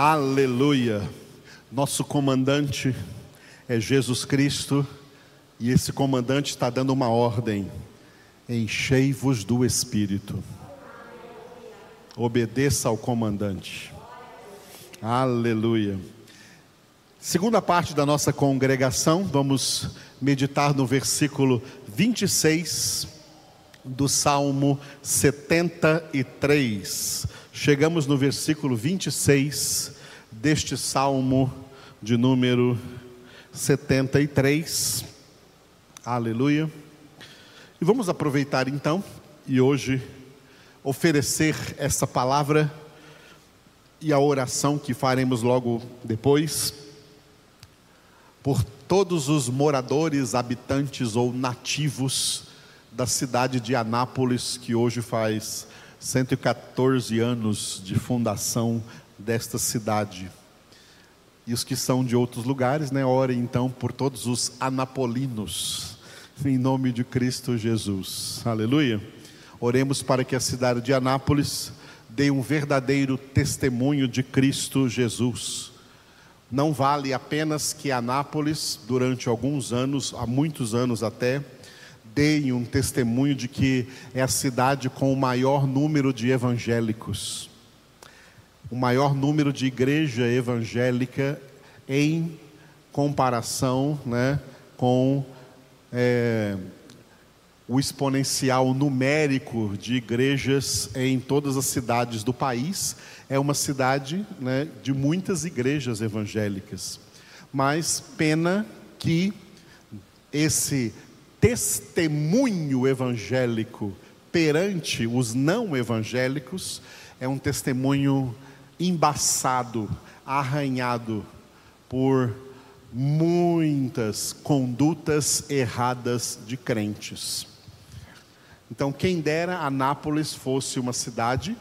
Aleluia. Nosso comandante é Jesus Cristo e esse comandante está dando uma ordem: enchei-vos do Espírito. Obedeça ao comandante. Aleluia. Segunda parte da nossa congregação, vamos meditar no versículo 26 do Salmo 73. Chegamos no versículo 26 deste Salmo de número 73. Aleluia. E vamos aproveitar então e hoje oferecer essa palavra e a oração que faremos logo depois por todos os moradores, habitantes ou nativos da cidade de Anápolis, que hoje faz 114 anos de fundação desta cidade. E os que são de outros lugares, né, orem então por todos os anapolinos, em nome de Cristo Jesus. Aleluia. Oremos para que a cidade de Anápolis dê um verdadeiro testemunho de Cristo Jesus. Não vale apenas que Anápolis, durante alguns anos, há muitos anos até, deem um testemunho de que é a cidade com o maior número de evangélicos o maior número de igreja evangélica em comparação né, com é, o exponencial numérico de igrejas em todas as cidades do país. É uma cidade né, de muitas igrejas evangélicas. Mas pena que esse testemunho evangélico perante os não evangélicos é um testemunho embaçado, arranhado por muitas condutas erradas de crentes. Então, quem dera Anápolis fosse uma cidade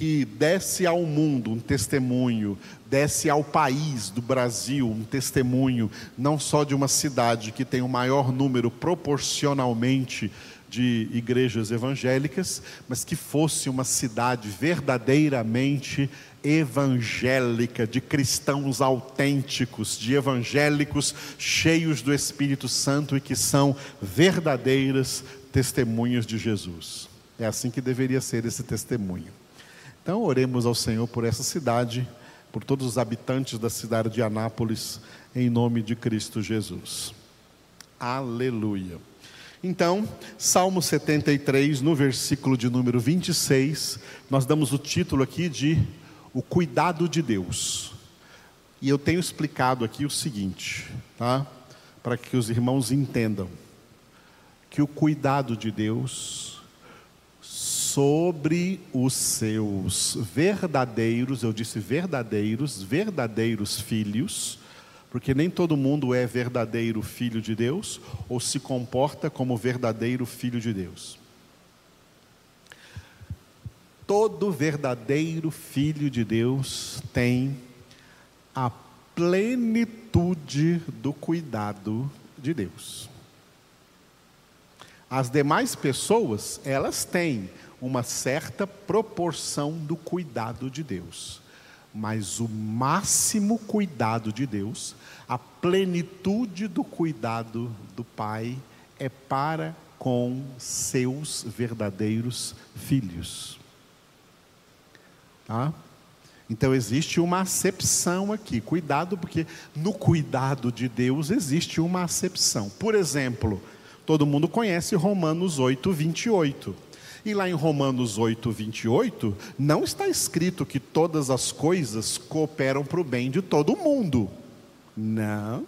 que desse ao mundo um testemunho, desse ao país do Brasil um testemunho, não só de uma cidade que tem o maior número proporcionalmente de igrejas evangélicas, mas que fosse uma cidade verdadeiramente evangélica, de cristãos autênticos, de evangélicos cheios do Espírito Santo e que são verdadeiras testemunhas de Jesus. É assim que deveria ser esse testemunho. Então, oremos ao Senhor por essa cidade, por todos os habitantes da cidade de Anápolis, em nome de Cristo Jesus. Aleluia. Então, Salmo 73, no versículo de número 26, nós damos o título aqui de O Cuidado de Deus. E eu tenho explicado aqui o seguinte, tá? Para que os irmãos entendam que o cuidado de Deus sobre os seus verdadeiros, eu disse verdadeiros, verdadeiros filhos, porque nem todo mundo é verdadeiro filho de Deus ou se comporta como verdadeiro filho de Deus. Todo verdadeiro filho de Deus tem a plenitude do cuidado de Deus. As demais pessoas, elas têm uma certa proporção do cuidado de Deus mas o máximo cuidado de Deus, a plenitude do cuidado do Pai é para com seus verdadeiros filhos. Tá? Então existe uma acepção aqui, cuidado, porque no cuidado de Deus existe uma acepção. Por exemplo, todo mundo conhece Romanos 8, 28 e lá em Romanos 8, 28, não está escrito que todas as coisas cooperam para o bem de todo mundo. Não.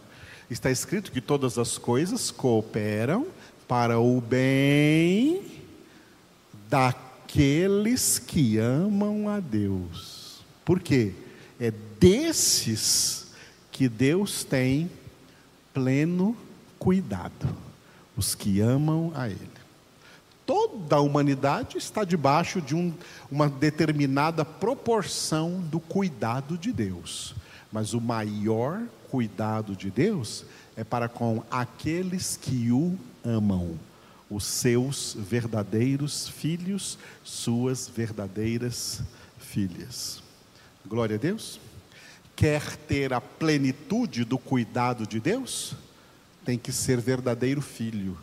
Está escrito que todas as coisas cooperam para o bem daqueles que amam a Deus. Por quê? É desses que Deus tem pleno cuidado, os que amam a Ele. Toda a humanidade está debaixo de um, uma determinada proporção do cuidado de Deus. Mas o maior cuidado de Deus é para com aqueles que o amam, os seus verdadeiros filhos, suas verdadeiras filhas. Glória a Deus. quer ter a plenitude do cuidado de Deus, tem que ser verdadeiro filho,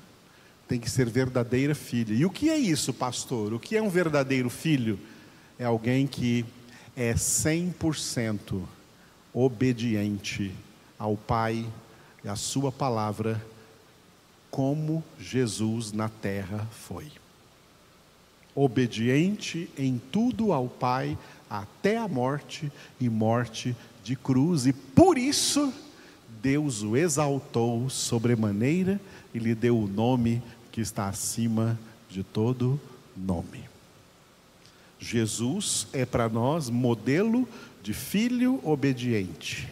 tem que ser verdadeira filha. E o que é isso, pastor? O que é um verdadeiro filho? É alguém que é 100% obediente ao Pai e à Sua palavra, como Jesus na terra foi. Obediente em tudo ao Pai, até a morte e morte de cruz, e por isso Deus o exaltou sobremaneira e lhe deu o nome que está acima de todo nome. Jesus é para nós modelo de filho obediente.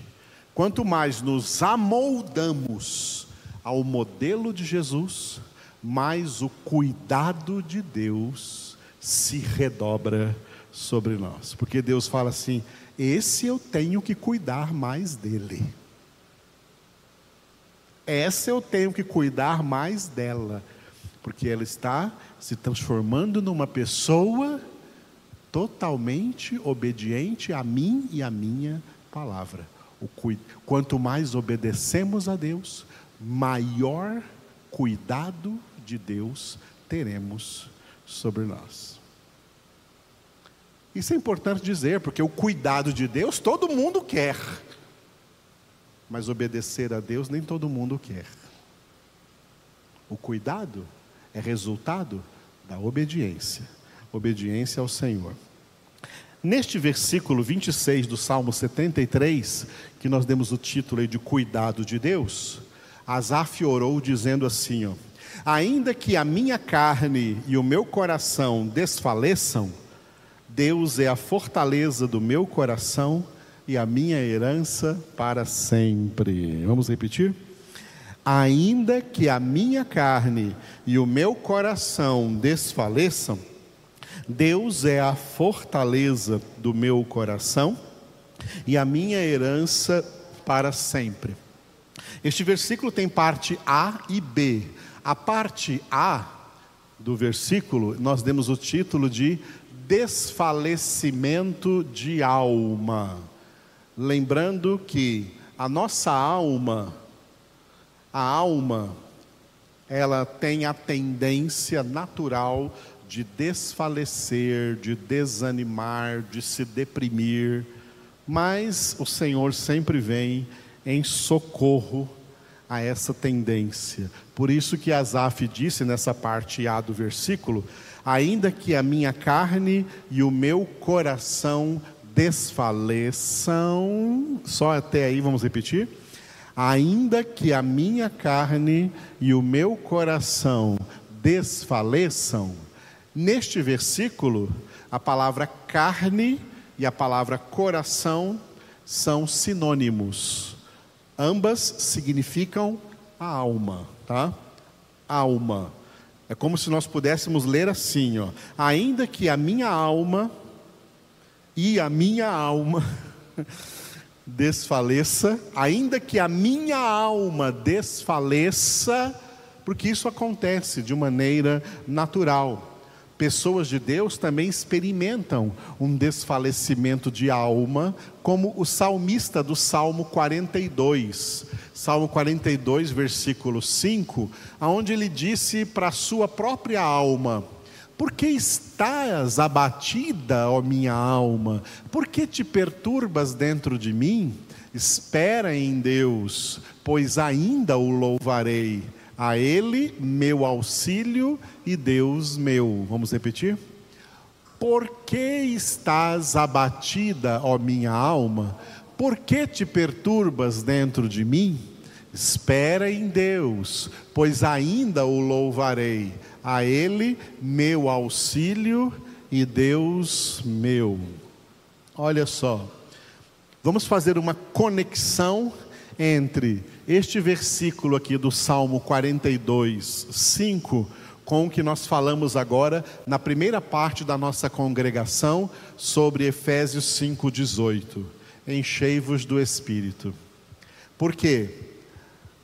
Quanto mais nos amoldamos ao modelo de Jesus, mais o cuidado de Deus se redobra sobre nós. Porque Deus fala assim: esse eu tenho que cuidar mais dele. Essa eu tenho que cuidar mais dela, porque ela está se transformando numa pessoa totalmente obediente a mim e a minha palavra. Quanto mais obedecemos a Deus, maior cuidado de Deus teremos sobre nós. Isso é importante dizer, porque o cuidado de Deus todo mundo quer, mas obedecer a Deus nem todo mundo quer. O cuidado é resultado da obediência obediência ao Senhor. Neste versículo 26 do Salmo 73, que nós demos o título de Cuidado de Deus, Asaf orou dizendo assim: ó, Ainda que a minha carne e o meu coração desfaleçam, Deus é a fortaleza do meu coração e a minha herança para sempre. Vamos repetir? Ainda que a minha carne e o meu coração desfaleçam, Deus é a fortaleza do meu coração e a minha herança para sempre. Este versículo tem parte A e B. A parte A do versículo, nós demos o título de desfalecimento de alma. Lembrando que a nossa alma, a alma, ela tem a tendência natural de desfalecer, de desanimar, de se deprimir, mas o Senhor sempre vem em socorro a essa tendência. Por isso que Asaf disse nessa parte A do versículo: ainda que a minha carne e o meu coração desfaleçam, só até aí vamos repetir? Ainda que a minha carne e o meu coração desfaleçam, Neste versículo, a palavra carne e a palavra coração são sinônimos. Ambas significam a alma, tá? Alma. É como se nós pudéssemos ler assim, ó: ainda que a minha alma e a minha alma desfaleça, ainda que a minha alma desfaleça, porque isso acontece de maneira natural. Pessoas de Deus também experimentam um desfalecimento de alma, como o salmista do Salmo 42. Salmo 42, versículo 5, aonde ele disse para a sua própria alma: Por que estás abatida, ó minha alma? Por que te perturbas dentro de mim? Espera em Deus, pois ainda o louvarei a Ele, meu auxílio e Deus meu. Vamos repetir? Por que estás abatida, ó minha alma? Por que te perturbas dentro de mim? Espera em Deus, pois ainda o louvarei. A Ele, meu auxílio e Deus meu. Olha só, vamos fazer uma conexão entre este versículo aqui do Salmo 42, 5, com o que nós falamos agora na primeira parte da nossa congregação sobre Efésios 5,18. Enchei-vos do Espírito. Porque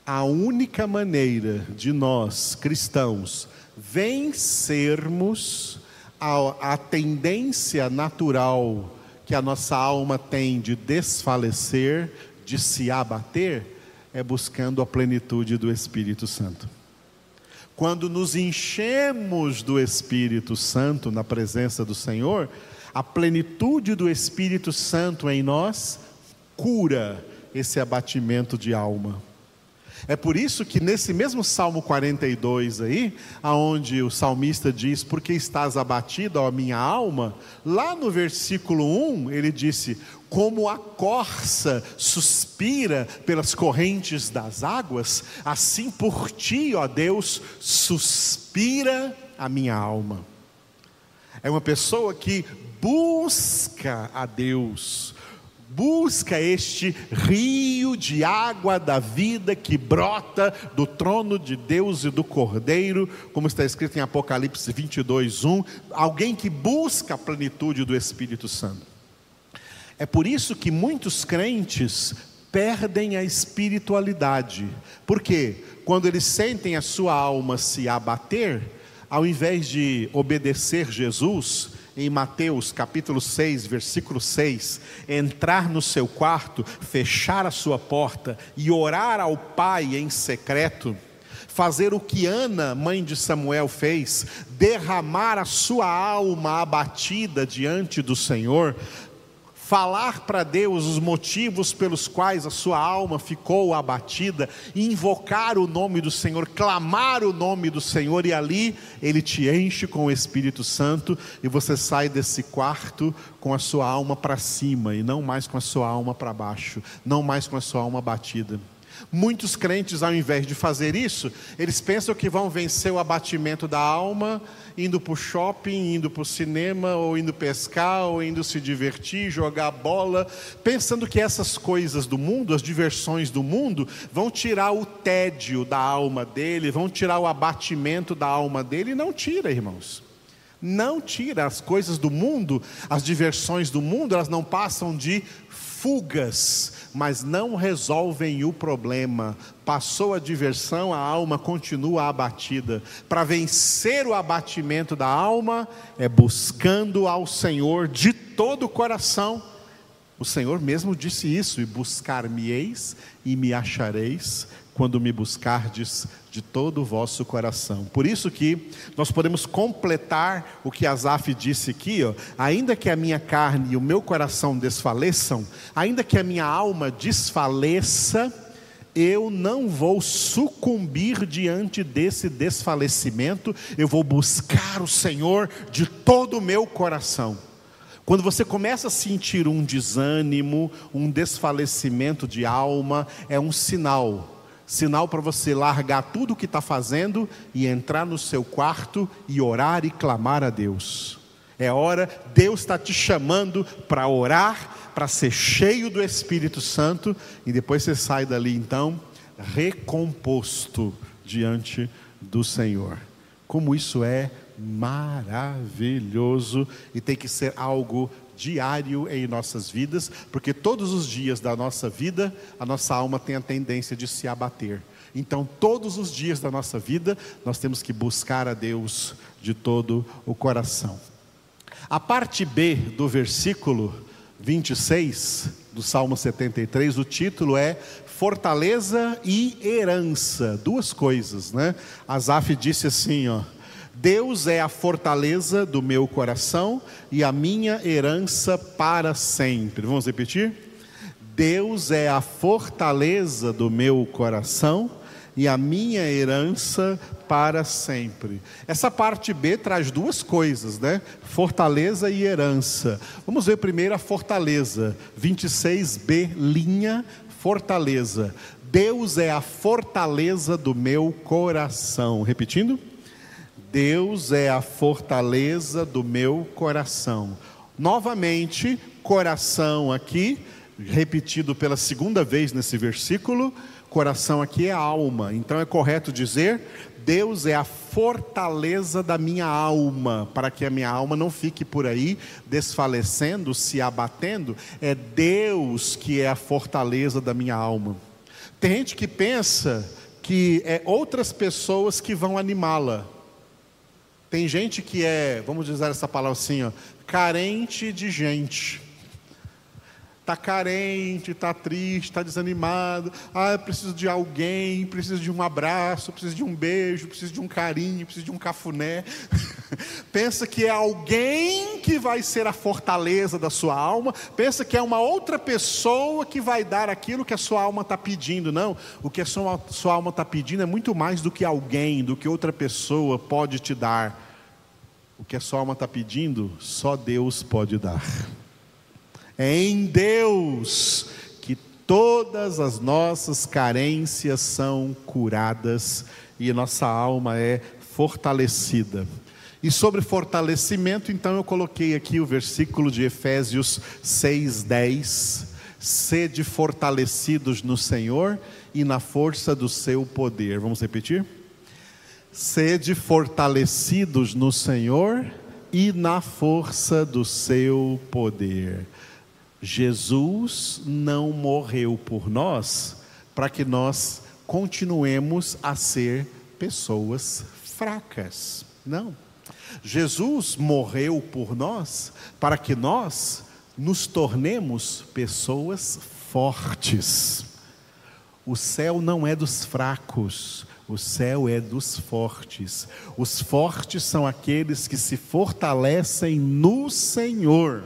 a única maneira de nós, cristãos, vencermos a, a tendência natural que a nossa alma tem de desfalecer, de se abater, é buscando a plenitude do Espírito Santo. Quando nos enchemos do Espírito Santo na presença do Senhor, a plenitude do Espírito Santo em nós cura esse abatimento de alma. É por isso que nesse mesmo Salmo 42 aí, aonde o salmista diz: "Por que estás abatido, ó minha alma?", lá no versículo 1, ele disse: "Como a corça suspira pelas correntes das águas, assim por ti, ó Deus, suspira a minha alma". É uma pessoa que busca a Deus, busca este rio de água da vida que brota do trono de Deus e do Cordeiro, como está escrito em Apocalipse 22, 1. Alguém que busca a plenitude do Espírito Santo. É por isso que muitos crentes perdem a espiritualidade, porque quando eles sentem a sua alma se abater, ao invés de obedecer Jesus, em Mateus capítulo 6, versículo 6, entrar no seu quarto, fechar a sua porta e orar ao Pai em secreto, fazer o que Ana, mãe de Samuel, fez, derramar a sua alma abatida diante do Senhor, falar para Deus os motivos pelos quais a sua alma ficou abatida, invocar o nome do Senhor, clamar o nome do Senhor, e ali Ele te enche com o Espírito Santo e você sai desse quarto com a sua alma para cima e não mais com a sua alma para baixo, não mais com a sua alma batida. Muitos crentes, ao invés de fazer isso, eles pensam que vão vencer o abatimento da alma indo para o shopping, indo para o cinema, ou indo pescar, ou indo se divertir, jogar bola, pensando que essas coisas do mundo, as diversões do mundo, vão tirar o tédio da alma dele, vão tirar o abatimento da alma dele, não tira, irmãos. Não tira as coisas do mundo, as diversões do mundo, elas não passam de fugas, mas não resolvem o problema. Passou a diversão, a alma continua abatida. Para vencer o abatimento da alma, é buscando ao Senhor de todo o coração. O Senhor mesmo disse isso: e buscar-me-eis e me achareis quando me buscardes de todo o vosso coração. Por isso que nós podemos completar o que Asaf disse aqui, ó, ainda que a minha carne e o meu coração desfaleçam, ainda que a minha alma desfaleça, eu não vou sucumbir diante desse desfalecimento, eu vou buscar o Senhor de todo o meu coração. Quando você começa a sentir um desânimo, um desfalecimento de alma, é um sinal sinal para você largar tudo o que está fazendo e entrar no seu quarto e orar e clamar a Deus. É hora, Deus está te chamando para orar, para ser cheio do Espírito Santo, e depois você sai dali então, recomposto diante do Senhor. Como isso é maravilhoso e tem que ser algo diário em nossas vidas, porque todos os dias da nossa vida, a nossa alma tem a tendência de se abater. Então, todos os dias da nossa vida, nós temos que buscar a Deus de todo o coração. A parte B do versículo 26 do Salmo 73, o título é Fortaleza e Herança, duas coisas, né? Asaf disse assim, ó: Deus é a fortaleza do meu coração e a minha herança para sempre. Vamos repetir? Deus é a fortaleza do meu coração e a minha herança para sempre. Essa parte B traz duas coisas, né? Fortaleza e herança. Vamos ver primeiro a fortaleza. 26B, linha, fortaleza. Deus é a fortaleza do meu coração. Repetindo? Deus é a fortaleza do meu coração. Novamente, coração aqui, repetido pela segunda vez nesse versículo, coração aqui é alma. Então é correto dizer: Deus é a fortaleza da minha alma, para que a minha alma não fique por aí desfalecendo, se abatendo. É Deus que é a fortaleza da minha alma. Tem gente que pensa que é outras pessoas que vão animá-la. Tem gente que é, vamos dizer essa palavra assim, ó, carente de gente. Está carente, está triste, está desanimado. Ah, preciso de alguém, preciso de um abraço, preciso de um beijo, preciso de um carinho, preciso de um cafuné. Pensa que é alguém que vai ser a fortaleza da sua alma. Pensa que é uma outra pessoa que vai dar aquilo que a sua alma está pedindo. Não, o que a sua, sua alma está pedindo é muito mais do que alguém, do que outra pessoa pode te dar. O que a sua alma está pedindo, só Deus pode dar. É em Deus que todas as nossas carências são curadas e nossa alma é fortalecida. E sobre fortalecimento, então eu coloquei aqui o versículo de Efésios 6:10, sede fortalecidos no Senhor e na força do seu poder. Vamos repetir? Sede fortalecidos no Senhor e na força do seu poder. Jesus não morreu por nós para que nós continuemos a ser pessoas fracas. Não. Jesus morreu por nós para que nós nos tornemos pessoas fortes. O céu não é dos fracos, o céu é dos fortes. Os fortes são aqueles que se fortalecem no Senhor.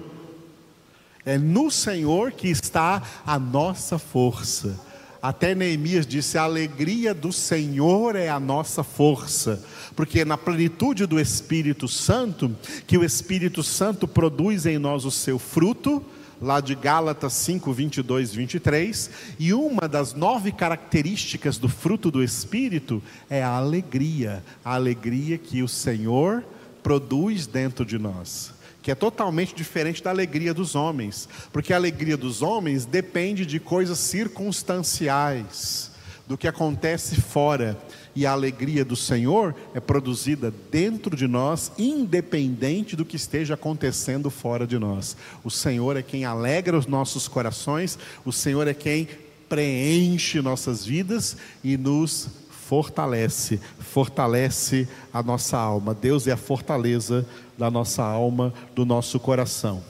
É no Senhor que está a nossa força. Até Neemias disse: a alegria do Senhor é a nossa força, porque na plenitude do Espírito Santo, que o Espírito Santo produz em nós o seu fruto, lá de Gálatas 5, 22, 23, e uma das nove características do fruto do Espírito é a alegria, a alegria que o Senhor produz dentro de nós que é totalmente diferente da alegria dos homens, porque a alegria dos homens depende de coisas circunstanciais, do que acontece fora, e a alegria do Senhor é produzida dentro de nós, independente do que esteja acontecendo fora de nós. O Senhor é quem alegra os nossos corações, o Senhor é quem preenche nossas vidas e nos fortalece, fortalece a nossa alma. Deus é a fortaleza da nossa alma, do nosso coração.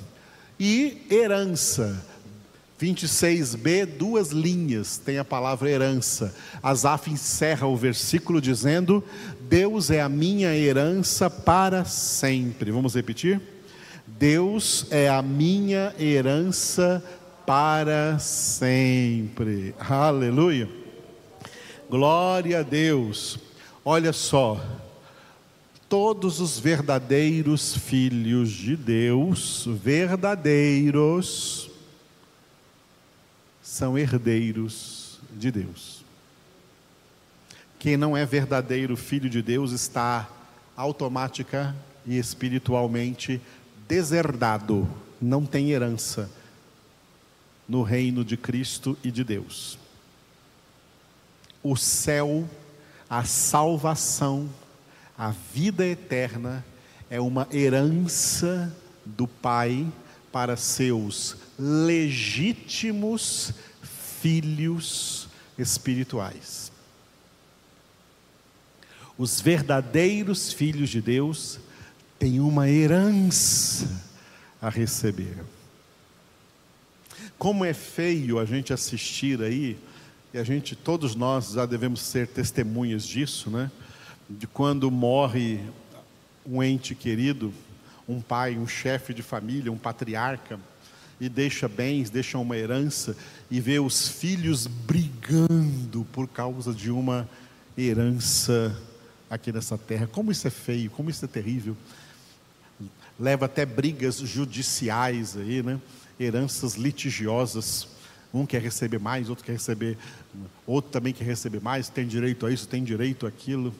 E herança. 26b, duas linhas, tem a palavra herança. Asaf encerra o versículo dizendo: Deus é a minha herança para sempre. Vamos repetir? Deus é a minha herança para sempre. Aleluia. Glória a Deus. Olha só, todos os verdadeiros filhos de Deus, verdadeiros, são herdeiros de Deus. Quem não é verdadeiro filho de Deus está automática e espiritualmente deserdado, não tem herança no reino de Cristo e de Deus o céu, a salvação, a vida eterna é uma herança do Pai para seus legítimos filhos espirituais. Os verdadeiros filhos de Deus têm uma herança a receber. Como é feio a gente assistir aí e a gente, todos nós já devemos ser testemunhas disso, né? De quando morre um ente querido, um pai, um chefe de família, um patriarca, e deixa bens, deixa uma herança, e vê os filhos brigando por causa de uma herança aqui nessa terra. Como isso é feio, como isso é terrível. Leva até brigas judiciais aí, né? Heranças litigiosas. Um quer receber mais, outro quer receber, outro também quer receber mais, tem direito a isso, tem direito àquilo.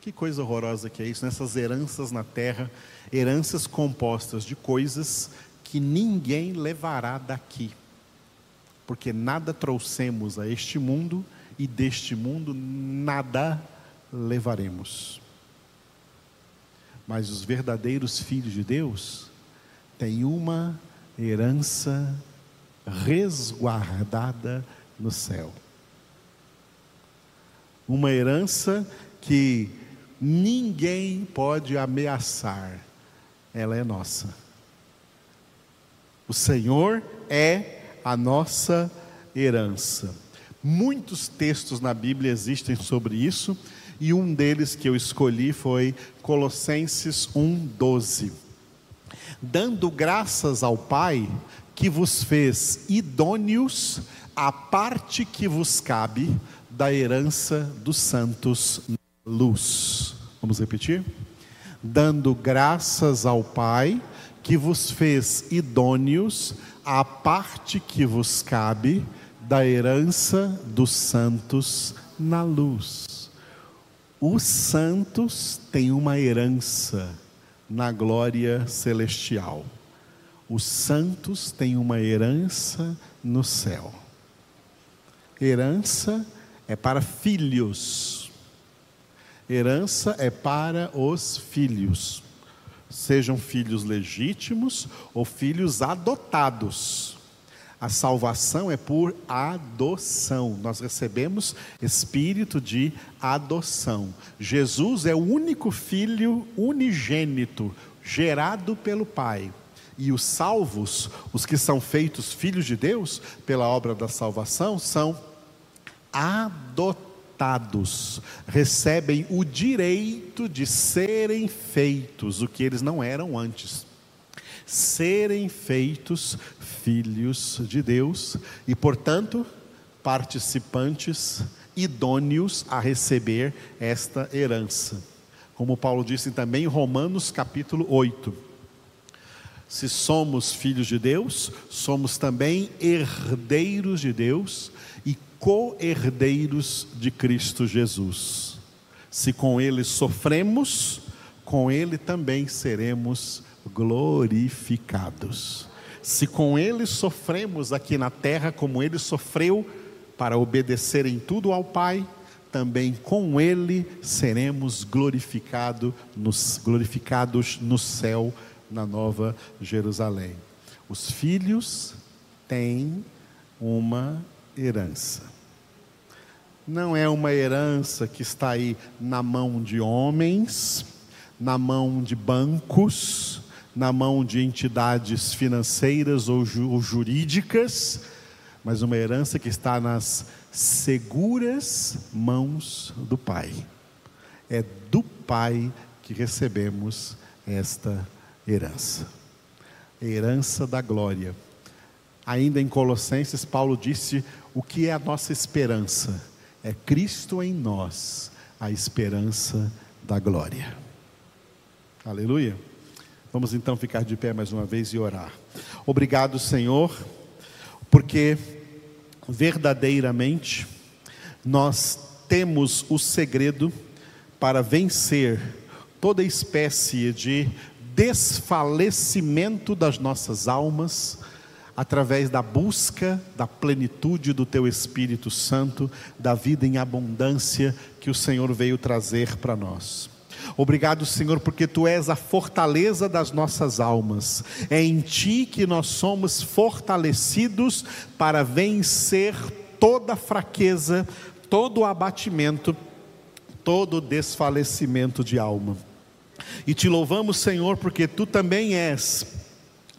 Que coisa horrorosa que é isso, nessas heranças na terra, heranças compostas de coisas que ninguém levará daqui. Porque nada trouxemos a este mundo e deste mundo nada levaremos. Mas os verdadeiros filhos de Deus têm uma herança resguardada no céu. Uma herança que ninguém pode ameaçar, ela é nossa. O Senhor é a nossa herança. Muitos textos na Bíblia existem sobre isso, e um deles que eu escolhi foi Colossenses 1:12. Dando graças ao Pai que vos fez idôneos à parte que vos cabe da herança dos santos na luz. Vamos repetir? Dando graças ao Pai que vos fez idôneos à parte que vos cabe da herança dos santos na luz. Os santos têm uma herança na glória celestial. Os santos têm uma herança no céu. Herança é para filhos. Herança é para os filhos. Sejam filhos legítimos ou filhos adotados. A salvação é por adoção. Nós recebemos espírito de adoção. Jesus é o único filho unigênito, gerado pelo Pai. E os salvos, os que são feitos filhos de Deus pela obra da salvação, são adotados. Recebem o direito de serem feitos o que eles não eram antes serem feitos filhos de Deus e, portanto, participantes idôneos a receber esta herança. Como Paulo disse também em Romanos capítulo 8. Se somos filhos de Deus, somos também herdeiros de Deus e co-herdeiros de Cristo Jesus. Se com Ele sofremos, com Ele também seremos glorificados. Se com ele sofremos aqui na terra, como ele sofreu, para obedecer em tudo ao Pai, também com ele seremos glorificado nos, glorificados no céu, na nova Jerusalém. Os filhos têm uma herança. Não é uma herança que está aí na mão de homens, na mão de bancos, na mão de entidades financeiras ou, ju ou jurídicas, mas uma herança que está nas seguras mãos do Pai. É do Pai que recebemos esta herança. Herança da glória. Ainda em Colossenses, Paulo disse o que é a nossa esperança: é Cristo em nós, a esperança da glória. Aleluia. Vamos então ficar de pé mais uma vez e orar. Obrigado, Senhor, porque verdadeiramente nós temos o segredo para vencer toda espécie de desfalecimento das nossas almas através da busca da plenitude do teu Espírito Santo, da vida em abundância que o Senhor veio trazer para nós. Obrigado, Senhor, porque tu és a fortaleza das nossas almas. É em ti que nós somos fortalecidos para vencer toda fraqueza, todo abatimento, todo desfalecimento de alma. E te louvamos, Senhor, porque tu também és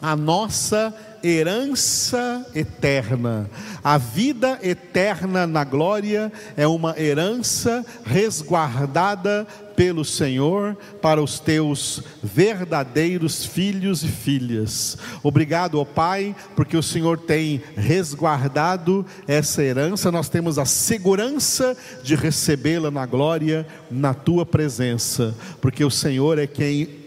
a nossa herança eterna. A vida eterna na glória é uma herança resguardada pelo Senhor para os teus verdadeiros filhos e filhas. Obrigado, ó Pai, porque o Senhor tem resguardado essa herança, nós temos a segurança de recebê-la na glória, na tua presença, porque o Senhor é quem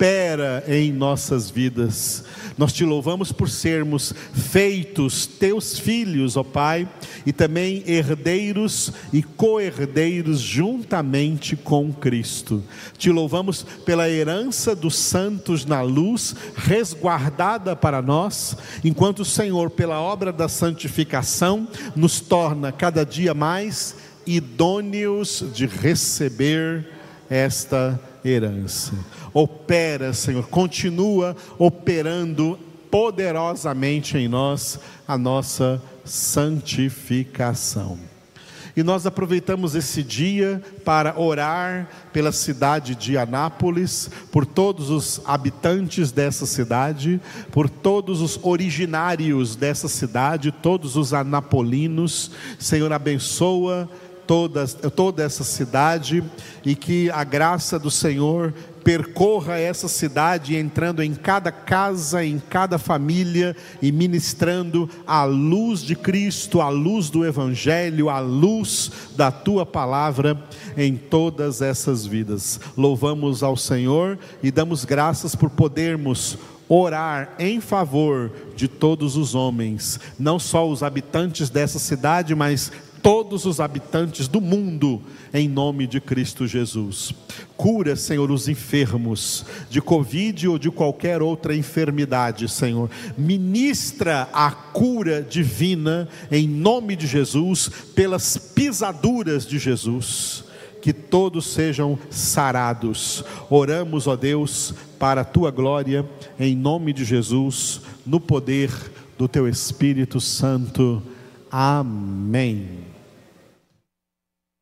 opera em nossas vidas. Nós te louvamos por sermos feitos teus filhos, ó Pai, e também herdeiros e co-herdeiros juntamente com Cristo. Te louvamos pela herança dos santos na luz, resguardada para nós, enquanto o Senhor, pela obra da santificação, nos torna cada dia mais idôneos de receber esta herança. Opera, Senhor, continua operando poderosamente em nós a nossa santificação. E nós aproveitamos esse dia para orar pela cidade de Anápolis, por todos os habitantes dessa cidade, por todos os originários dessa cidade, todos os anapolinos. Senhor, abençoa toda, toda essa cidade e que a graça do Senhor percorra essa cidade, entrando em cada casa, em cada família e ministrando a luz de Cristo, a luz do Evangelho, a luz da tua palavra em todas essas vidas. Louvamos ao Senhor e damos graças por podermos orar em favor de todos os homens, não só os habitantes dessa cidade, mas todos os habitantes do mundo, em nome de Cristo Jesus. Cura, Senhor, os enfermos de Covid ou de qualquer outra enfermidade, Senhor. Ministra a cura divina, em nome de Jesus, pelas pisaduras de Jesus. Que todos sejam sarados. Oramos, ó Deus, para a tua glória, em nome de Jesus, no poder do teu Espírito Santo. Amém.